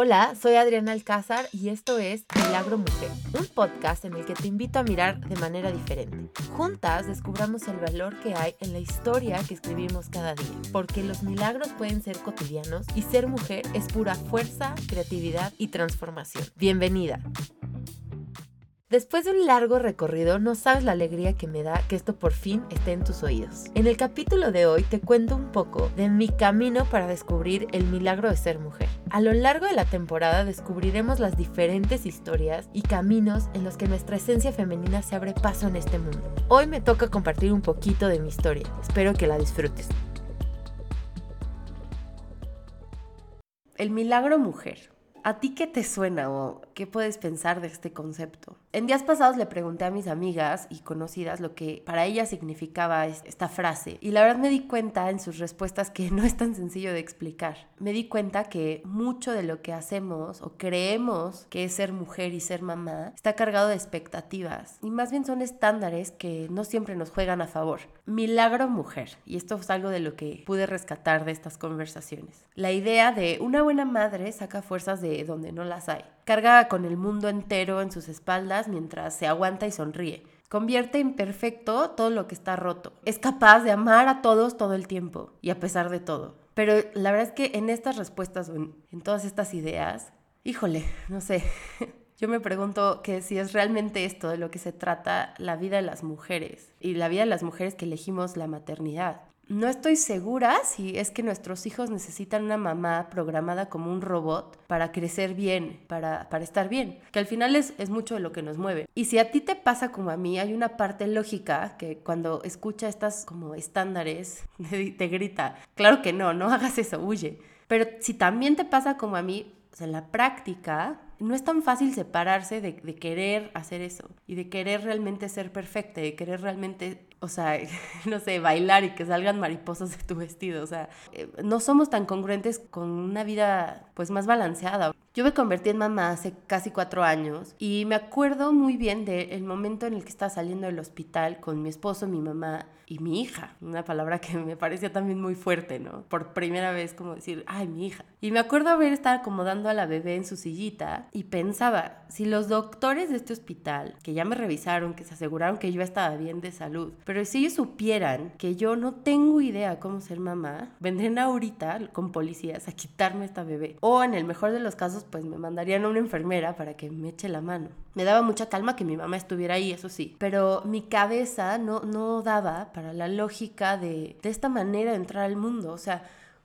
Hola, soy Adriana Alcázar y esto es Milagro Mujer, un podcast en el que te invito a mirar de manera diferente. Juntas descubramos el valor que hay en la historia que escribimos cada día, porque los milagros pueden ser cotidianos y ser mujer es pura fuerza, creatividad y transformación. Bienvenida. Después de un largo recorrido, no sabes la alegría que me da que esto por fin esté en tus oídos. En el capítulo de hoy te cuento un poco de mi camino para descubrir el milagro de ser mujer. A lo largo de la temporada descubriremos las diferentes historias y caminos en los que nuestra esencia femenina se abre paso en este mundo. Hoy me toca compartir un poquito de mi historia. Espero que la disfrutes. El milagro mujer. ¿A ti qué te suena o qué puedes pensar de este concepto? En días pasados le pregunté a mis amigas y conocidas lo que para ellas significaba esta frase y la verdad me di cuenta en sus respuestas que no es tan sencillo de explicar. Me di cuenta que mucho de lo que hacemos o creemos que es ser mujer y ser mamá está cargado de expectativas y más bien son estándares que no siempre nos juegan a favor. Milagro mujer y esto es algo de lo que pude rescatar de estas conversaciones. La idea de una buena madre saca fuerzas de donde no las hay. Carga con el mundo entero en sus espaldas mientras se aguanta y sonríe. Convierte en perfecto todo lo que está roto. Es capaz de amar a todos todo el tiempo y a pesar de todo. Pero la verdad es que en estas respuestas, en, en todas estas ideas, híjole, no sé. Yo me pregunto que si es realmente esto de lo que se trata la vida de las mujeres y la vida de las mujeres que elegimos la maternidad. No estoy segura si es que nuestros hijos necesitan una mamá programada como un robot para crecer bien, para, para estar bien, que al final es, es, mucho de lo que nos mueve. Y si a ti te pasa como a mí, hay una parte lógica que cuando escucha estas como estándares te grita, claro que no, no hagas eso, huye. Pero si también te pasa como a mí, en la práctica no es tan fácil separarse de, de, querer hacer eso y de querer realmente ser perfecta, de querer realmente o sea, no sé, bailar y que salgan mariposas de tu vestido, o sea, eh, no somos tan congruentes con una vida pues más balanceada. Yo me convertí en mamá hace casi cuatro años y me acuerdo muy bien del momento en el que estaba saliendo del hospital con mi esposo, mi mamá y mi hija. Una palabra que me parecía también muy fuerte, ¿no? Por primera vez como decir, ay, mi hija. Y me acuerdo haber estado acomodando a la bebé en su sillita y pensaba, si los doctores de este hospital, que ya me revisaron, que se aseguraron que yo estaba bien de salud, pero si ellos supieran que yo no tengo idea cómo ser mamá, vendrían ahorita con policías a quitarme esta bebé. O en el mejor de los casos, pues me mandarían a una enfermera para que me eche la mano. Me daba mucha calma que mi mamá estuviera ahí, eso sí. Pero mi cabeza no, no daba para la lógica de, de esta manera de entrar al mundo. O sea,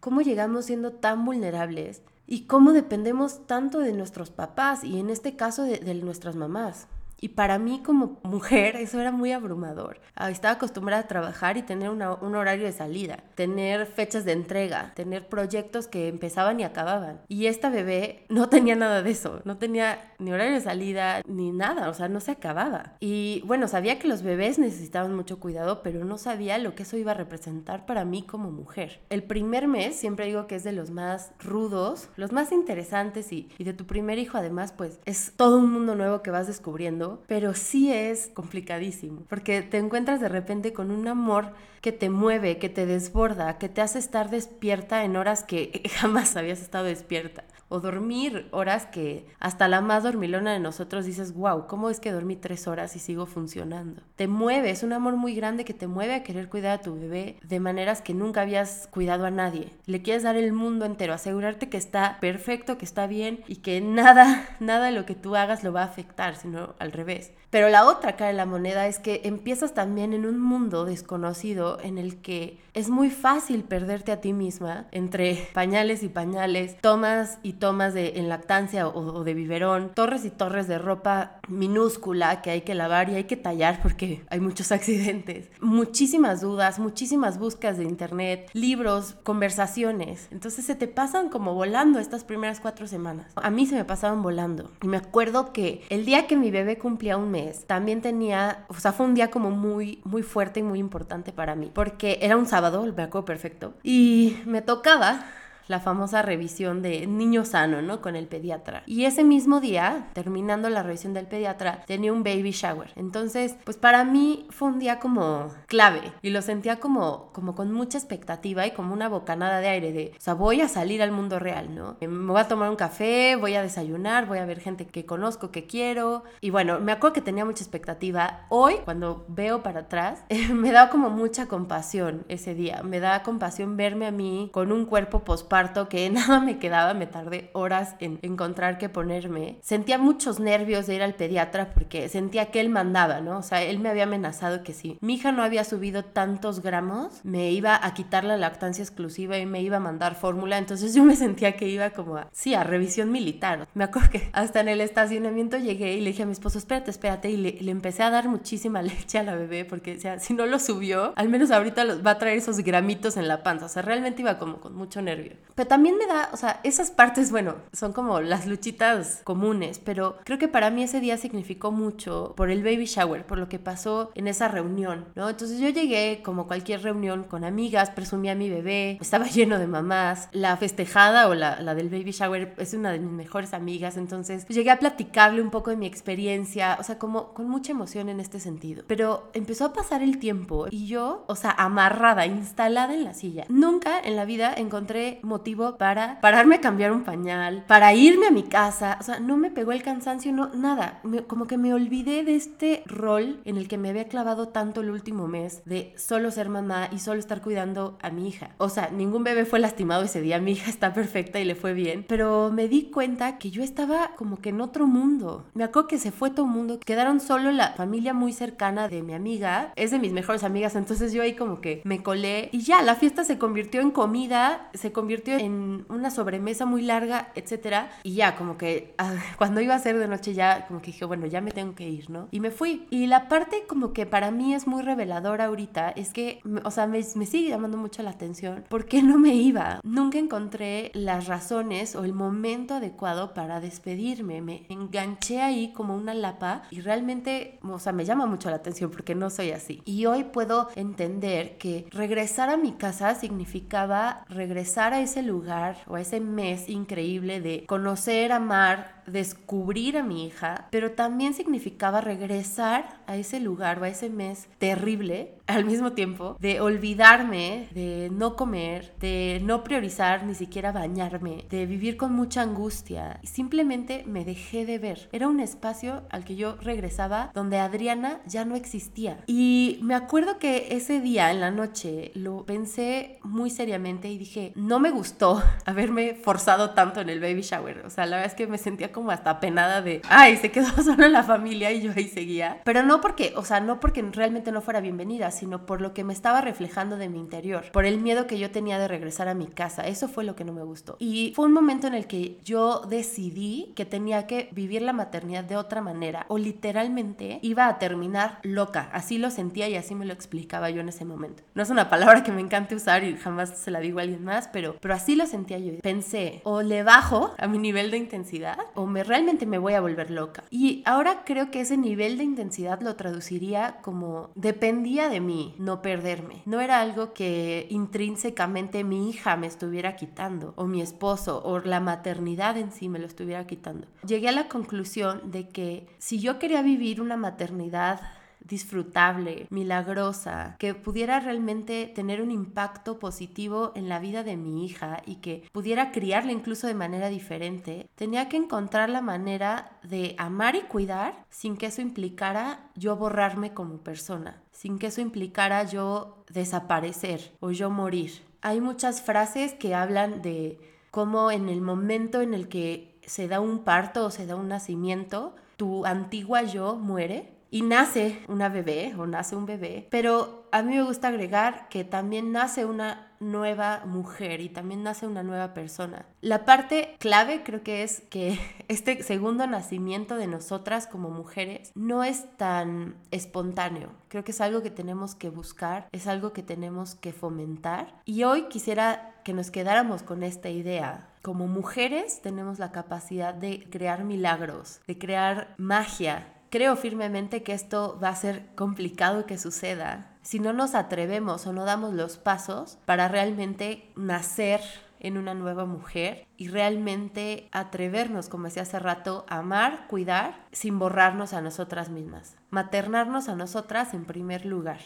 ¿cómo llegamos siendo tan vulnerables? Y cómo dependemos tanto de nuestros papás y en este caso de, de nuestras mamás. Y para mí como mujer eso era muy abrumador. Ah, estaba acostumbrada a trabajar y tener un horario de salida, tener fechas de entrega, tener proyectos que empezaban y acababan. Y esta bebé no tenía nada de eso, no tenía ni horario de salida ni nada, o sea, no se acababa. Y bueno, sabía que los bebés necesitaban mucho cuidado, pero no sabía lo que eso iba a representar para mí como mujer. El primer mes siempre digo que es de los más rudos, los más interesantes y, y de tu primer hijo además pues es todo un mundo nuevo que vas descubriendo pero sí es complicadísimo, porque te encuentras de repente con un amor que te mueve, que te desborda, que te hace estar despierta en horas que jamás habías estado despierta o dormir horas que hasta la más dormilona de nosotros dices, wow, ¿cómo es que dormí tres horas y sigo funcionando? Te mueve, es un amor muy grande que te mueve a querer cuidar a tu bebé de maneras que nunca habías cuidado a nadie. Le quieres dar el mundo entero, asegurarte que está perfecto, que está bien y que nada, nada de lo que tú hagas lo va a afectar, sino al revés. Pero la otra cara de la moneda es que empiezas también en un mundo desconocido en el que es muy fácil perderte a ti misma entre pañales y pañales, tomas y tomas de en lactancia o, de biberón, torres y torres de ropa minúscula que hay que lavar y hay que tallar porque hay muchos accidentes. Muchísimas dudas, muchísimas búsquedas de internet, libros, conversaciones. Entonces se te pasan como volando estas primeras cuatro semanas. A mí se me pasaban volando. Y me acuerdo que el día que mi bebé cumplía un mes, también tenía, o sea, fue un día como muy, muy fuerte y muy importante para mí, porque era un sábado, me acuerdo perfecto, y me tocaba la famosa revisión de niño sano, ¿no? Con el pediatra. Y ese mismo día, terminando la revisión del pediatra, tenía un baby shower. Entonces, pues para mí fue un día como clave y lo sentía como, como con mucha expectativa y como una bocanada de aire de, o sea, voy a salir al mundo real, ¿no? Me voy a tomar un café, voy a desayunar, voy a ver gente que conozco, que quiero. Y bueno, me acuerdo que tenía mucha expectativa. Hoy, cuando veo para atrás, me da como mucha compasión ese día. Me da compasión verme a mí con un cuerpo posparto que nada me quedaba, me tardé horas en encontrar qué ponerme. Sentía muchos nervios de ir al pediatra porque sentía que él mandaba, ¿no? O sea, él me había amenazado que si mi hija no había subido tantos gramos, me iba a quitar la lactancia exclusiva y me iba a mandar fórmula. Entonces yo me sentía que iba como a, sí, a revisión militar. Me acuerdo que hasta en el estacionamiento llegué y le dije a mi esposo, espérate, espérate, y le, empecé a dar muchísima leche a la bebé porque, o sea, si no lo subió, al menos ahorita va a traer esos gramitos en la panza. O sea, realmente iba como con mucho nervio. Pero también me da, o sea, esas partes, bueno, son como las luchitas comunes, pero creo que para mí ese día significó mucho por el baby shower, por lo que pasó en esa reunión, ¿no? Entonces yo llegué como cualquier reunión con amigas, presumía a mi bebé, estaba lleno de mamás, la festejada o la, la del baby shower es una de mis mejores amigas, entonces llegué a platicarle un poco de mi experiencia, o sea, como con mucha emoción en este sentido. Pero empezó a pasar el tiempo y yo, o sea, amarrada, instalada en la silla. Nunca en la vida encontré motivo para pararme a cambiar un pañal, para irme a mi casa, o sea, no me pegó el cansancio, no, nada, como que me olvidé de este rol en el que me había clavado tanto el último mes de solo ser mamá y solo estar cuidando a mi hija. O sea, ningún bebé fue lastimado ese día, mi hija está perfecta y le fue bien, pero me di cuenta que yo estaba como que en otro mundo. Me acuerdo que se fue todo el mundo, quedaron solo la familia muy cercana de mi amiga, es de mis mejores amigas, entonces yo ahí como que me colé y ya, la fiesta se convirtió en comida, se convirtió en una sobremesa muy larga, etcétera, y ya como que ah, cuando iba a ser de noche ya como que dije, bueno, ya me tengo que ir, ¿no? Y me fui. Y la parte como que para mí es muy reveladora ahorita es que, o sea, me, me sigue llamando mucho la atención. ¿Por qué no me iba? Nunca encontré las razones o el momento adecuado para despedirme. Me enganché ahí como una lapa y realmente, o sea, me llama mucho la atención porque no soy así. Y hoy puedo entender que regresar a mi casa significaba regresar a ese lugar o ese mes increíble de conocer, amar, descubrir a mi hija, pero también significaba regresar a ese lugar o a ese mes terrible al mismo tiempo, de olvidarme, de no comer, de no priorizar ni siquiera bañarme, de vivir con mucha angustia. Simplemente me dejé de ver. Era un espacio al que yo regresaba donde Adriana ya no existía. Y me acuerdo que ese día en la noche lo pensé muy seriamente y dije, no me gustó haberme forzado tanto en el baby shower. O sea, la verdad es que me sentía como hasta penada de, ay, se quedó solo la familia y yo ahí seguía. Pero no porque, o sea, no porque realmente no fuera bienvenida, sino por lo que me estaba reflejando de mi interior, por el miedo que yo tenía de regresar a mi casa. Eso fue lo que no me gustó. Y fue un momento en el que yo decidí que tenía que vivir la maternidad de otra manera o literalmente iba a terminar loca. Así lo sentía y así me lo explicaba yo en ese momento. No es una palabra que me encante usar y jamás se la digo a alguien más, pero, pero así lo sentía yo. Pensé, o le bajo a mi nivel de intensidad o me realmente me voy a volver loca. Y ahora creo que ese nivel de intensidad lo traduciría como dependía de mí no perderme. No era algo que intrínsecamente mi hija me estuviera quitando, o mi esposo, o la maternidad en sí me lo estuviera quitando. Llegué a la conclusión de que si yo quería vivir una maternidad disfrutable, milagrosa, que pudiera realmente tener un impacto positivo en la vida de mi hija y que pudiera criarla incluso de manera diferente, tenía que encontrar la manera de amar y cuidar sin que eso implicara yo borrarme como persona, sin que eso implicara yo desaparecer o yo morir. Hay muchas frases que hablan de cómo en el momento en el que se da un parto o se da un nacimiento, tu antigua yo muere y nace una bebé o nace un bebé, pero a mí me gusta agregar que también nace una nueva mujer y también nace una nueva persona. La parte clave creo que es que este segundo nacimiento de nosotras como mujeres no es tan espontáneo. Creo que es algo que tenemos que buscar, es algo que tenemos que fomentar. Y hoy quisiera que nos quedáramos con esta idea. Como mujeres tenemos la capacidad de crear milagros, de crear magia, creo firmemente que esto va a ser complicado que suceda si no nos atrevemos o no damos los pasos para realmente nacer en una nueva mujer y realmente atrevernos, como decía hace rato, a amar, cuidar, sin borrarnos a nosotras mismas. Maternarnos a nosotras en primer lugar.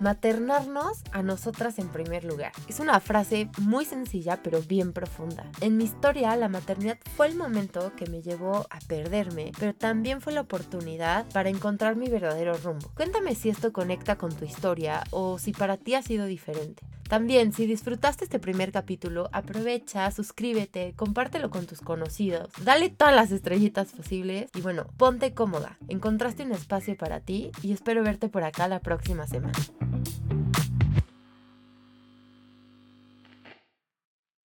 Maternarnos a nosotras en primer lugar. Es una frase muy sencilla pero bien profunda. En mi historia, la maternidad fue el momento que me llevó a perderme, pero también fue la oportunidad para encontrar mi verdadero rumbo. Cuéntame si esto conecta con tu historia o si para ti ha sido diferente. También, si disfrutaste este primer capítulo, aprovecha, suscríbete, compártelo con tus conocidos, dale todas las estrellitas posibles y bueno, ponte cómoda. Encontraste un espacio para ti y espero verte por acá la próxima semana. Thank you.